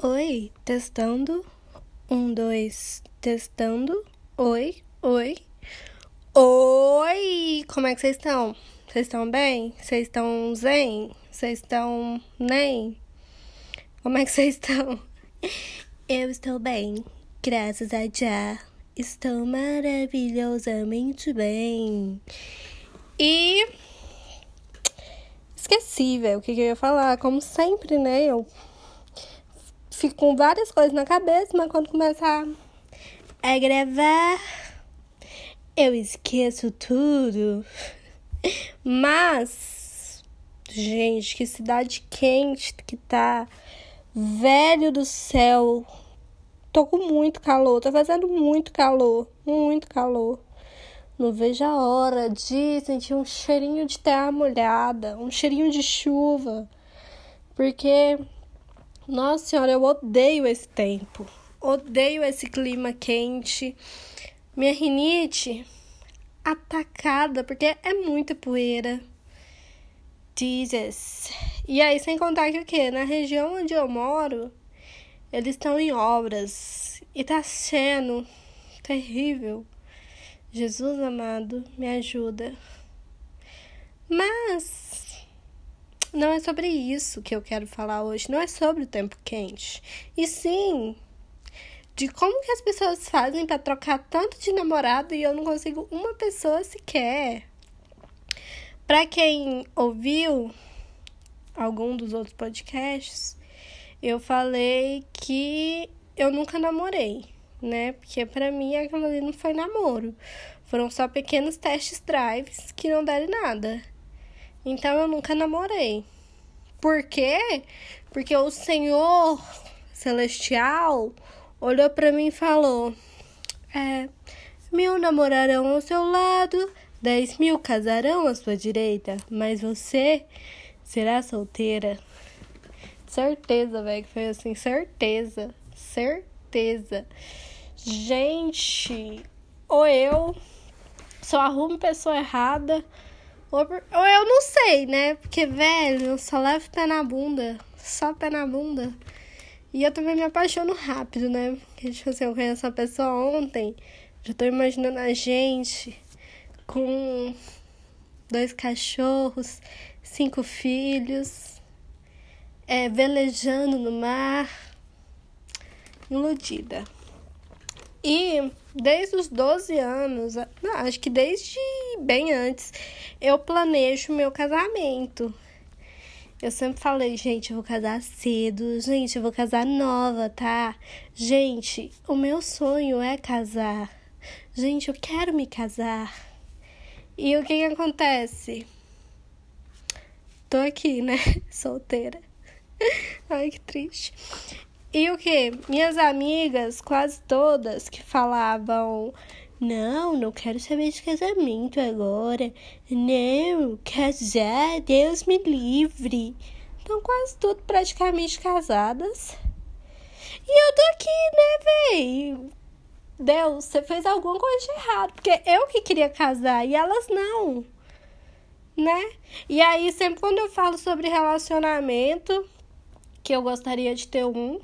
Oi, testando. Um, dois, testando. Oi, oi. Oi! Como é que vocês estão? Vocês estão bem? Vocês estão zen? Vocês estão nem? Como é que vocês estão? Eu estou bem, graças a já. Estou maravilhosamente bem. E esqueci, velho, o que, que eu ia falar. Como sempre, né? Eu fico com várias coisas na cabeça, mas quando começar a gravar, eu esqueço tudo. Mas, gente, que cidade quente que tá. Velho do céu. Tô com muito calor, tá fazendo muito calor, muito calor. Não vejo a hora de sentir um cheirinho de terra molhada, um cheirinho de chuva. Porque nossa senhora, eu odeio esse tempo. Odeio esse clima quente. Minha rinite atacada, porque é muita poeira. Jesus. E aí, sem contar que o quê? Na região onde eu moro, eles estão em obras. E tá sendo terrível. Jesus amado, me ajuda. Mas não é sobre isso que eu quero falar hoje, não é sobre o tempo quente. E sim de como que as pessoas fazem para trocar tanto de namorado e eu não consigo uma pessoa sequer. Para quem ouviu algum dos outros podcasts, eu falei que eu nunca namorei, né? Porque para mim aquilo ali não foi namoro. Foram só pequenos testes drives que não deram nada. Então eu nunca namorei. Por quê? Porque o Senhor Celestial olhou para mim e falou: É, mil namorarão ao seu lado, dez mil casarão à sua direita, mas você será solteira. Certeza, velho, que foi assim, certeza, certeza. Gente, ou eu só arrumo pessoa errada ou, eu não sei, né? Porque, velho, eu só levo pé na bunda. Só pé na bunda. E eu também me apaixono rápido, né? Porque, tipo assim, eu conheço uma pessoa ontem. Já tô imaginando a gente com dois cachorros, cinco filhos, é, velejando no mar. Iludida. E desde os 12 anos, não, acho que desde bem antes, eu planejo meu casamento. Eu sempre falei, gente, eu vou casar cedo, gente, eu vou casar nova, tá? Gente, o meu sonho é casar. Gente, eu quero me casar. E o que que acontece? Tô aqui, né? Solteira. Ai, que triste. E o que? Minhas amigas, quase todas, que falavam: Não, não quero saber de casamento agora. Não, casar, Deus me livre. Estão quase tudo praticamente casadas. E eu tô aqui, né, véi? Deus, você fez alguma coisa de errado. Porque eu que queria casar e elas não. Né? E aí, sempre quando eu falo sobre relacionamento que eu gostaria de ter um.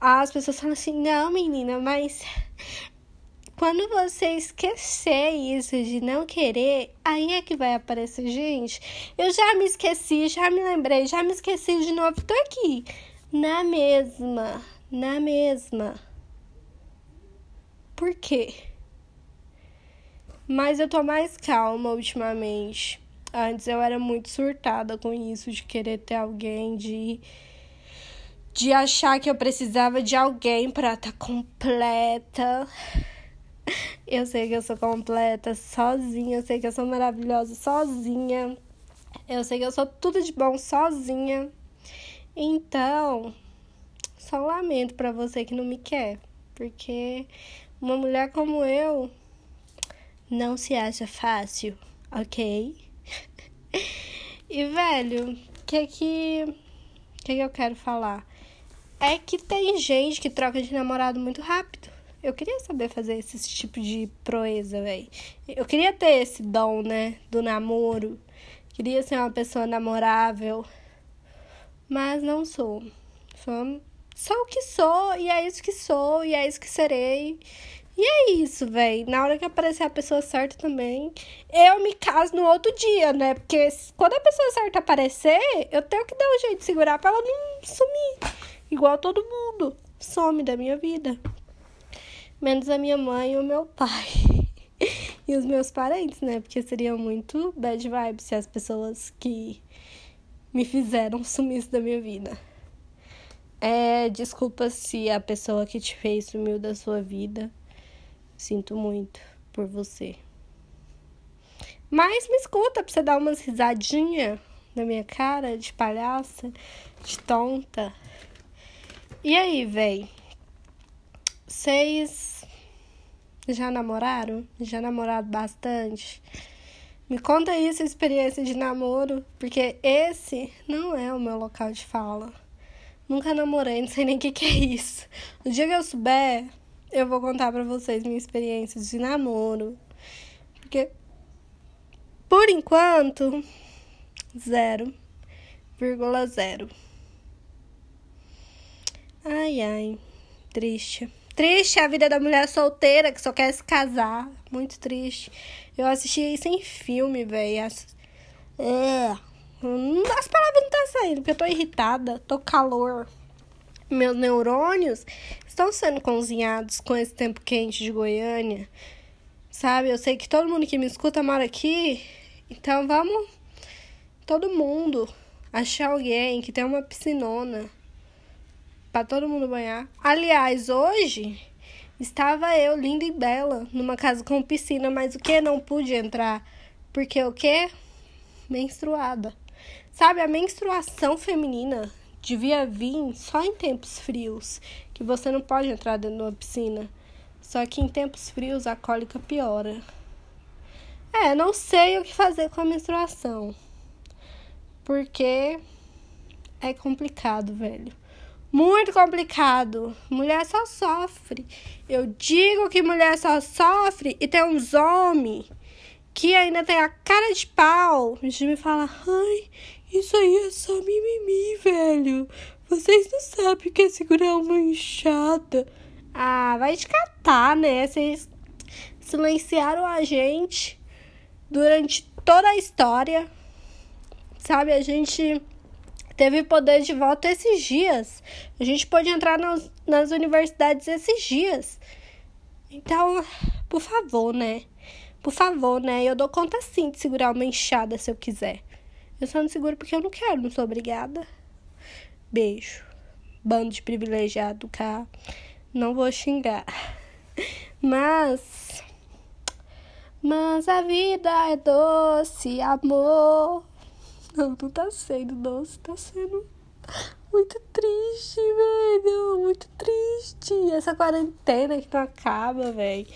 As pessoas falam assim: não, menina, mas quando você esquecer isso de não querer, aí é que vai aparecer. Gente, eu já me esqueci, já me lembrei, já me esqueci de novo. Tô aqui, na mesma, na mesma. Por quê? Mas eu tô mais calma ultimamente. Antes eu era muito surtada com isso, de querer ter alguém, de, de achar que eu precisava de alguém pra estar tá completa. Eu sei que eu sou completa sozinha, eu sei que eu sou maravilhosa sozinha. Eu sei que eu sou tudo de bom sozinha. Então, só lamento para você que não me quer, porque uma mulher como eu não se acha fácil, ok? E, velho, o que que, que que eu quero falar? É que tem gente que troca de namorado muito rápido. Eu queria saber fazer esse tipo de proeza, velho. Eu queria ter esse dom, né, do namoro. Queria ser uma pessoa namorável. Mas não sou. Sou, sou o que sou, e é isso que sou, e é isso que serei. E é isso, velho. Na hora que aparecer a pessoa certa também, eu me caso no outro dia, né? Porque quando a pessoa certa aparecer, eu tenho que dar um jeito de segurar pra ela não sumir. Igual todo mundo. Some da minha vida. Menos a minha mãe e o meu pai. e os meus parentes, né? Porque seria muito bad vibes se as pessoas que me fizeram sumissem da minha vida. É, desculpa se a pessoa que te fez sumiu da sua vida. Sinto muito por você. Mas me escuta pra você dar umas risadinhas na minha cara de palhaça, de tonta. E aí, véi? Vocês já namoraram? Já namoraram bastante? Me conta aí sua experiência de namoro, porque esse não é o meu local de fala. Nunca namorei, não sei nem o que, que é isso. No dia que eu souber, eu vou contar para vocês minha experiência de namoro. Porque, por enquanto, zero vírgula zero. Ai, ai, triste. Triste a vida da mulher solteira que só quer se casar. Muito triste. Eu assisti isso em filme, velho. É. As palavras não tá saindo, porque eu tô irritada, tô calor. Meus neurônios estão sendo cozinhados com esse tempo quente de Goiânia. Sabe? Eu sei que todo mundo que me escuta mora aqui. Então vamos, todo mundo, achar alguém que tem uma piscinona para todo mundo banhar. Aliás, hoje estava eu, linda e bela, numa casa com piscina, mas o que? Não pude entrar. Porque o que? Menstruada. Sabe, a menstruação feminina devia vir só em tempos frios, que você não pode entrar dentro de uma piscina. Só que em tempos frios a cólica piora. É, não sei o que fazer com a menstruação. Porque é complicado, velho. Muito complicado. Mulher só sofre. Eu digo que mulher só sofre e tem uns homens que ainda tem a cara de pau de me falar: ai, isso aí é só mimimi, velho. Vocês não sabem o que é segurar uma enxada. Ah, vai te catar, né? Vocês silenciaram a gente durante toda a história. Sabe, a gente teve poder de voto esses dias. A gente pode entrar nas, nas universidades esses dias. Então, por favor, né? Por favor, né? Eu dou conta sim de segurar uma enxada se eu quiser. Eu só não seguro porque eu não quero, não sou obrigada. Beijo. Bando de privilegiado cá. Não vou xingar. Mas. Mas a vida é doce, amor. Não, não tá sendo doce, tá sendo muito triste, velho. Muito triste. Essa quarentena que não acaba, velho.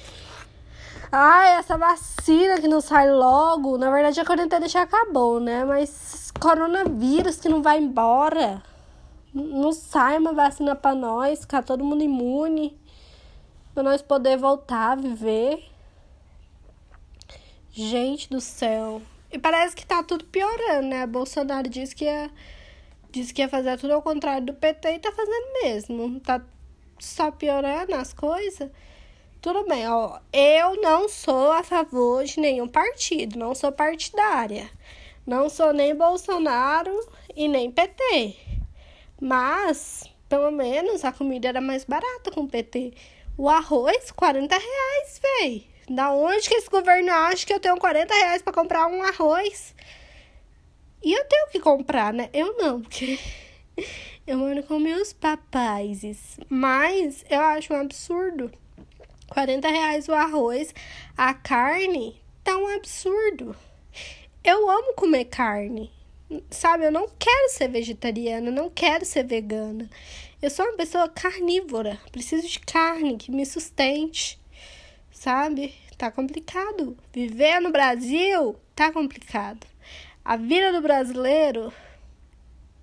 Ai, essa vacina que não sai logo. Na verdade, a quarentena já acabou, né? Mas coronavírus que não vai embora. Não sai uma vacina pra nós, ficar todo mundo imune. Pra nós poder voltar a viver. Gente do céu. E parece que tá tudo piorando, né? Bolsonaro disse que ia, disse que ia fazer tudo ao contrário do PT e tá fazendo mesmo. Tá só piorando as coisas. Tudo bem, ó. Eu não sou a favor de nenhum partido, não sou partidária. Não sou nem Bolsonaro e nem PT. Mas, pelo menos, a comida era mais barata com o PT. O arroz, 40 reais, véi. Da onde que esse governo acha que eu tenho 40 reais pra comprar um arroz? E eu tenho que comprar, né? Eu não, porque eu moro com meus papais. Mas eu acho um absurdo 40 reais o arroz, a carne tá um absurdo. Eu amo comer carne. Sabe, eu não quero ser vegetariana, não quero ser vegana. Eu sou uma pessoa carnívora, preciso de carne que me sustente. Sabe? Tá complicado. Viver no Brasil tá complicado. A vida do brasileiro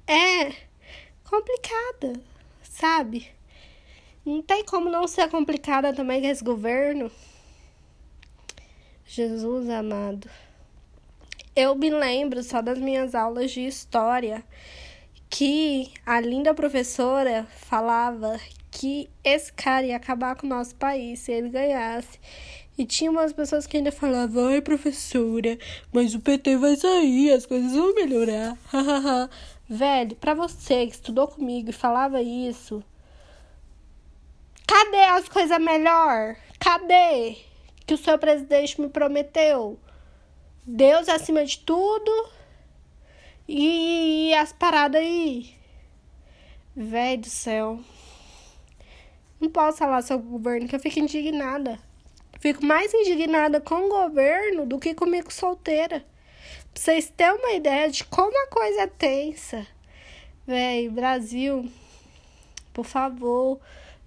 é complicada, sabe? Não tem como não ser complicada também com esse governo. Jesus amado. Eu me lembro só das minhas aulas de história que a linda professora falava que esse cara ia acabar com o nosso país se ele ganhasse. E tinha umas pessoas que ainda falavam, ai professora, mas o PT vai sair, as coisas vão melhorar. Velho, pra você que estudou comigo e falava isso, cadê as coisas melhor? Cadê? Que o seu presidente me prometeu. Deus acima de tudo e as paradas aí. Velho do céu. Não posso falar sobre o governo, que eu fico indignada. Fico mais indignada com o governo do que comigo solteira. Pra vocês terem uma ideia de como a coisa é tensa. Véi, Brasil, por favor,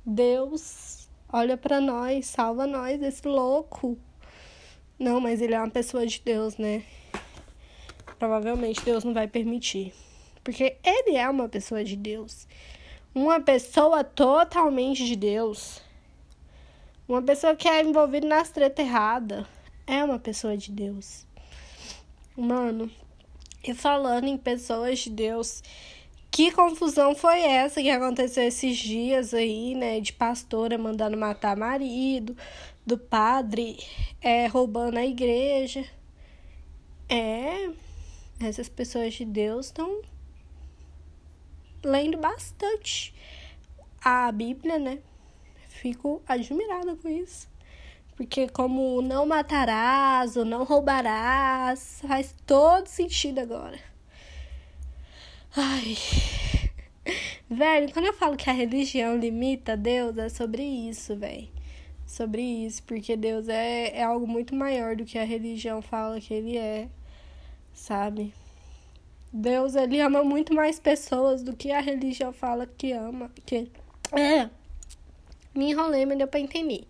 Deus, olha para nós, salva nós desse louco. Não, mas ele é uma pessoa de Deus, né? Provavelmente Deus não vai permitir. Porque ele é uma pessoa de Deus. Uma pessoa totalmente de Deus. Uma pessoa que é envolvida nas treta errada. É uma pessoa de Deus. Mano, e falando em pessoas de Deus, que confusão foi essa que aconteceu esses dias aí, né? De pastora mandando matar marido, do padre é, roubando a igreja. É, essas pessoas de Deus estão lendo bastante a Bíblia, né? Fico admirada com isso. Porque como não matarás ou não roubarás, faz todo sentido agora. Ai. Velho, quando eu falo que a religião limita Deus, é sobre isso, velho. Sobre isso, porque Deus é, é algo muito maior do que a religião fala que ele é, sabe? Deus, ele ama muito mais pessoas do que a religião fala que ama. Que... É. Me enrolei, mas deu pra entender.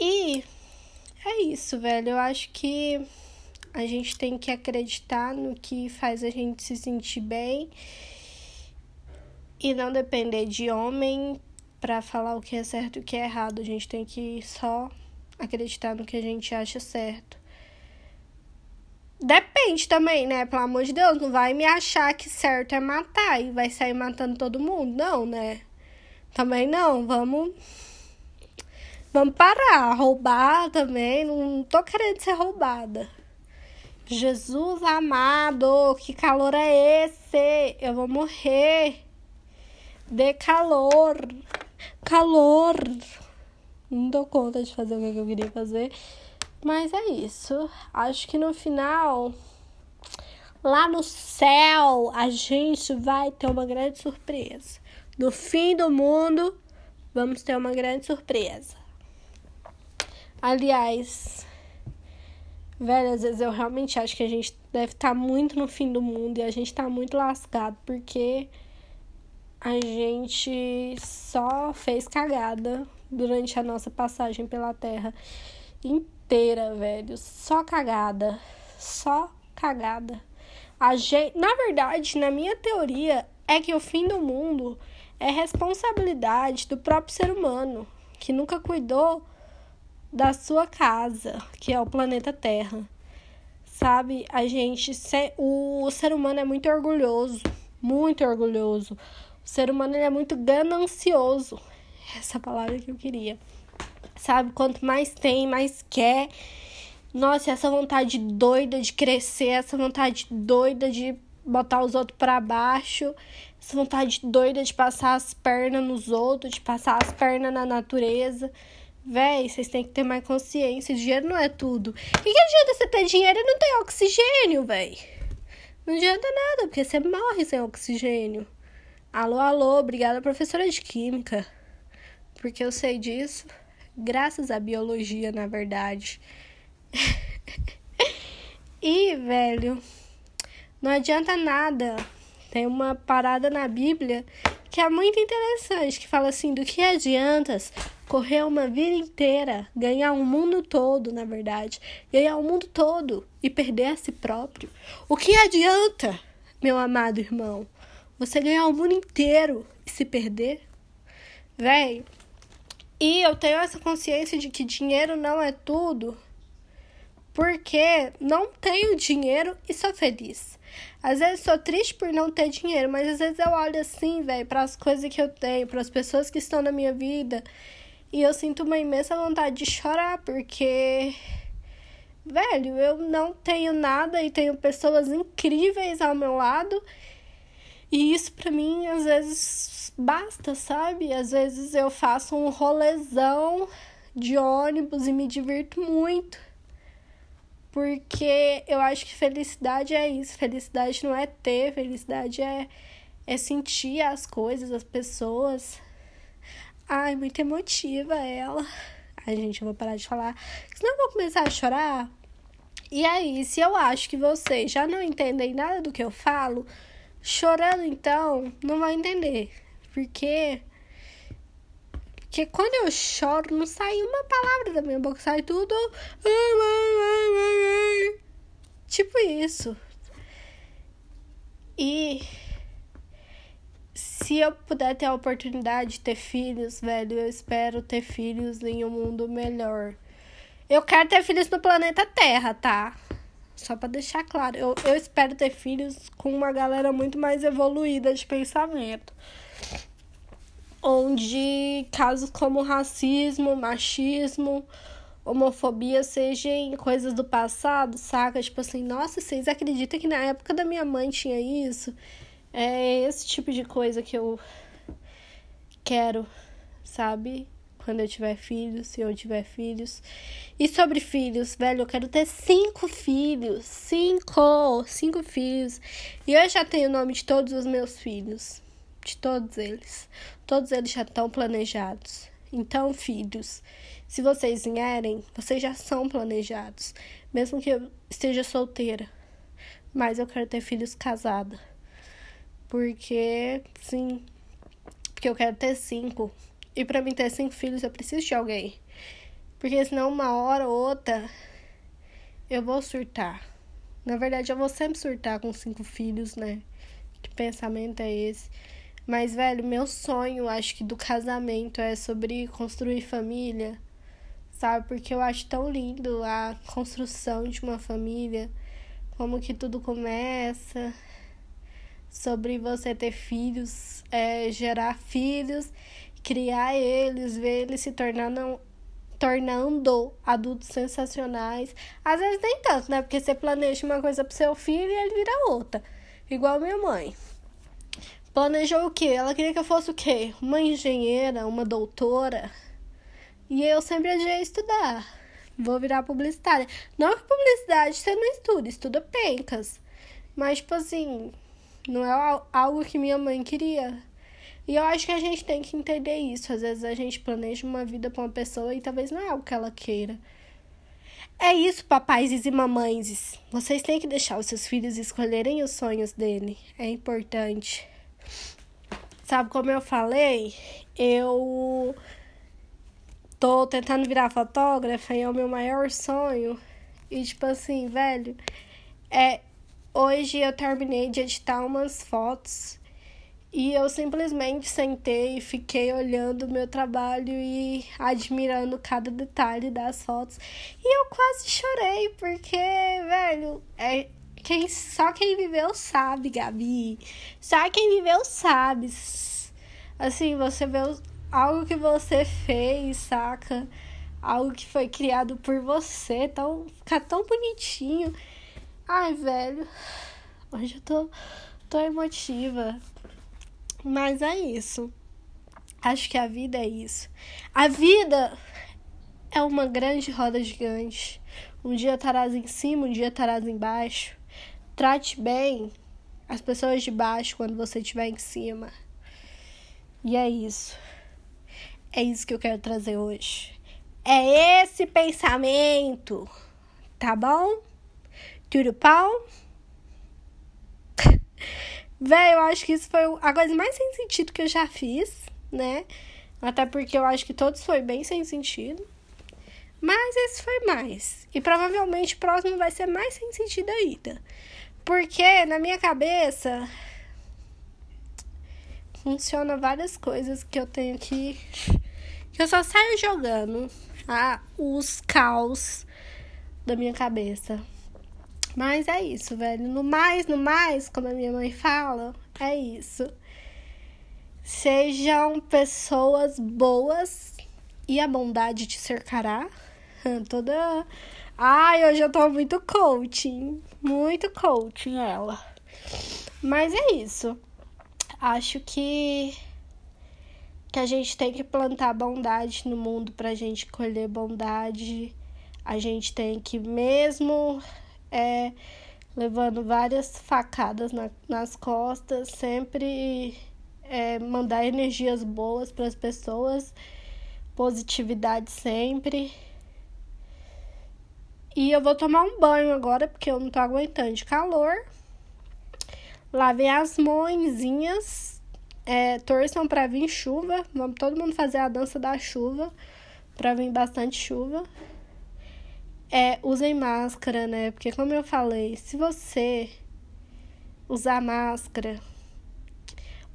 E é isso, velho. Eu acho que a gente tem que acreditar no que faz a gente se sentir bem e não depender de homem para falar o que é certo e o que é errado. A gente tem que só acreditar no que a gente acha certo. Depende também, né? Pelo amor de Deus, não vai me achar que certo é matar e vai sair matando todo mundo. Não, né? Também não. Vamos. Vamos parar. Roubar também. Não tô querendo ser roubada. Jesus amado, que calor é esse? Eu vou morrer de calor. Calor. Não dou conta de fazer o que eu queria fazer. Mas é isso. Acho que no final, lá no céu, a gente vai ter uma grande surpresa. No fim do mundo, vamos ter uma grande surpresa. Aliás, velho, às vezes eu realmente acho que a gente deve estar tá muito no fim do mundo e a gente tá muito lascado porque a gente só fez cagada durante a nossa passagem pela Terra inteira, velho. Só cagada. Só cagada. A gente, na verdade, na minha teoria, é que o fim do mundo é responsabilidade do próprio ser humano, que nunca cuidou da sua casa, que é o planeta Terra. Sabe, a gente, o ser humano é muito orgulhoso, muito orgulhoso. O ser humano é muito ganancioso. Essa palavra que eu queria. Sabe, quanto mais tem, mais quer. Nossa, essa vontade doida de crescer, essa vontade doida de botar os outros para baixo, essa vontade doida de passar as pernas nos outros, de passar as pernas na natureza. Véi, vocês têm que ter mais consciência. Dinheiro não é tudo. E que adianta você ter dinheiro e não ter oxigênio, véi? Não adianta nada, porque você morre sem oxigênio. Alô, alô, obrigada, professora de Química. Porque eu sei disso, graças à biologia, na verdade. e, velho, não adianta nada. Tem uma parada na Bíblia que é muito interessante, que fala assim, do que adiantas correr uma vida inteira, ganhar o um mundo todo, na verdade, ganhar o um mundo todo e perder a si próprio. O que adianta, meu amado irmão, você ganhar o mundo inteiro e se perder? Véi, e eu tenho essa consciência de que dinheiro não é tudo, porque não tenho dinheiro e sou feliz. Às vezes sou triste por não ter dinheiro, mas às vezes eu olho assim, velho, para as coisas que eu tenho, para as pessoas que estão na minha vida, e eu sinto uma imensa vontade de chorar, porque velho, eu não tenho nada e tenho pessoas incríveis ao meu lado. E isso para mim às vezes basta, sabe? Às vezes eu faço um rolezão de ônibus e me divirto muito. Porque eu acho que felicidade é isso. Felicidade não é ter, felicidade é, é sentir as coisas, as pessoas. Ai, muito emotiva ela. Ai, gente, eu vou parar de falar. Senão eu vou começar a chorar. E aí, se eu acho que vocês já não entendem nada do que eu falo, chorando então, não vai entender. Porque. Porque quando eu choro, não sai uma palavra da minha boca, sai tudo. Tipo isso. E se eu puder ter a oportunidade de ter filhos, velho, eu espero ter filhos em um mundo melhor. Eu quero ter filhos no planeta Terra, tá? Só para deixar claro. Eu, eu espero ter filhos com uma galera muito mais evoluída de pensamento. Onde casos como racismo, machismo, homofobia sejam coisas do passado, saca? Tipo assim, nossa, vocês acreditam que na época da minha mãe tinha isso? É esse tipo de coisa que eu quero, sabe? quando eu tiver filhos, se eu tiver filhos. E sobre filhos, velho, eu quero ter cinco filhos. Cinco! Cinco filhos. E eu já tenho o nome de todos os meus filhos. De todos eles. Todos eles já estão planejados. Então, filhos, se vocês vierem, vocês já são planejados. Mesmo que eu esteja solteira. Mas eu quero ter filhos casada. Porque, sim. Porque eu quero ter cinco. E para mim ter cinco filhos, eu preciso de alguém. Porque senão, uma hora ou outra, eu vou surtar. Na verdade, eu vou sempre surtar com cinco filhos, né? Que pensamento é esse? Mas, velho, meu sonho, acho que do casamento é sobre construir família, sabe? Porque eu acho tão lindo a construção de uma família, como que tudo começa, sobre você ter filhos, é, gerar filhos criar eles, ver eles se tornando tornando adultos sensacionais. Às vezes nem tanto, né? Porque você planeja uma coisa pro seu filho e ele vira outra. Igual minha mãe. Planejou o quê? Ela queria que eu fosse o quê? Uma engenheira, uma doutora. E eu sempre adiei estudar. Vou virar publicitária. Não que publicidade você não estuda, estuda pencas. Mas, tipo assim, não é algo que minha mãe queria. E eu acho que a gente tem que entender isso. Às vezes a gente planeja uma vida para uma pessoa e talvez não é o que ela queira. É isso, papais e mamães. Vocês têm que deixar os seus filhos escolherem os sonhos dele. É importante. Sabe como eu falei? Eu tô tentando virar fotógrafa e é o meu maior sonho. E tipo assim, velho, é hoje eu terminei de editar umas fotos e eu simplesmente sentei e fiquei olhando o meu trabalho e admirando cada detalhe das fotos. E eu quase chorei, porque, velho, é, quem, só quem viveu sabe, Gabi. Só quem viveu sabe. Assim, você vê algo que você fez, saca? Algo que foi criado por você, tão, fica tão bonitinho. Ai, velho, hoje eu tô, tô emotiva. Mas é isso. Acho que a vida é isso. A vida é uma grande roda gigante. Um dia estarás em cima, um dia estarás embaixo. Trate bem as pessoas de baixo quando você estiver em cima. E é isso. É isso que eu quero trazer hoje. É esse pensamento. Tá bom? Tudo pau? Véi, eu acho que isso foi a coisa mais sem sentido que eu já fiz, né? Até porque eu acho que todos foi bem sem sentido. Mas esse foi mais. E provavelmente o próximo vai ser mais sem sentido ainda. Porque na minha cabeça funciona várias coisas que eu tenho que. que eu só saio jogando ah, os caos da minha cabeça. Mas é isso, velho. No mais, no mais, como a minha mãe fala, é isso. Sejam pessoas boas e a bondade te cercará. Toda. Ai, hoje eu tô muito coaching. Muito coaching ela. Mas é isso. Acho que que a gente tem que plantar bondade no mundo pra gente colher bondade. A gente tem que mesmo é, levando várias facadas na, nas costas, sempre é, mandar energias boas para as pessoas, positividade sempre. E eu vou tomar um banho agora, porque eu não tô aguentando de calor. Lavei as mãozinhas, é, torçam para vir chuva. Vamos todo mundo fazer a dança da chuva, para vir bastante chuva é usem máscara, né? Porque como eu falei, se você usar máscara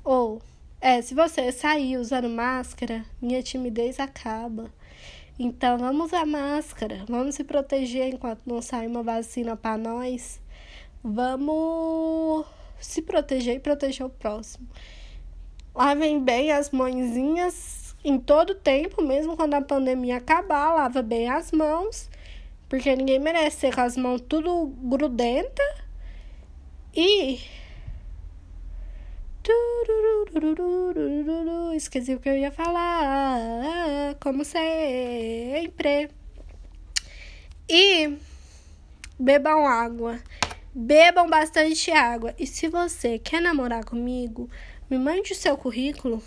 ou é, se você sair usando máscara, minha timidez acaba. Então vamos usar máscara, vamos se proteger enquanto não sai uma vacina para nós. Vamos se proteger e proteger o próximo. Lavem bem as mãozinhas em todo tempo, mesmo quando a pandemia acabar, lava bem as mãos porque ninguém merece ser com as mãos tudo grudenta e. Esqueci o que eu ia falar. Como sempre. E bebam água. Bebam bastante água. E se você quer namorar comigo, me mande o seu currículo.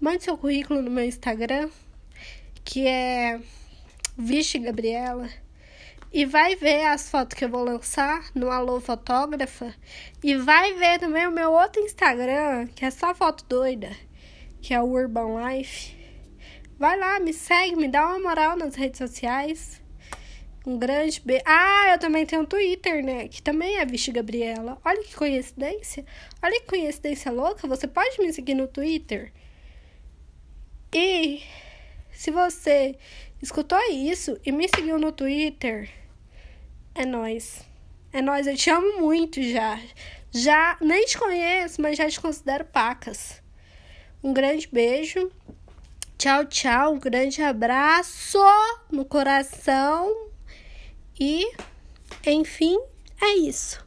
Mande seu currículo no meu Instagram, que é Vixe, Gabriela. E vai ver as fotos que eu vou lançar no Alô Fotógrafa. E vai ver também o meu outro Instagram, que é só foto doida, que é o Urban Life. Vai lá, me segue, me dá uma moral nas redes sociais. Um grande beijo. Ah, eu também tenho um Twitter, né? Que também é Vixe Gabriela. Olha que coincidência. Olha que coincidência louca. Você pode me seguir no Twitter. E se você escutou isso e me seguiu no Twitter, é nós. É nós, eu te amo muito já. Já nem te conheço, mas já te considero pacas. Um grande beijo. Tchau, tchau. Um grande abraço no coração. E, enfim, é isso.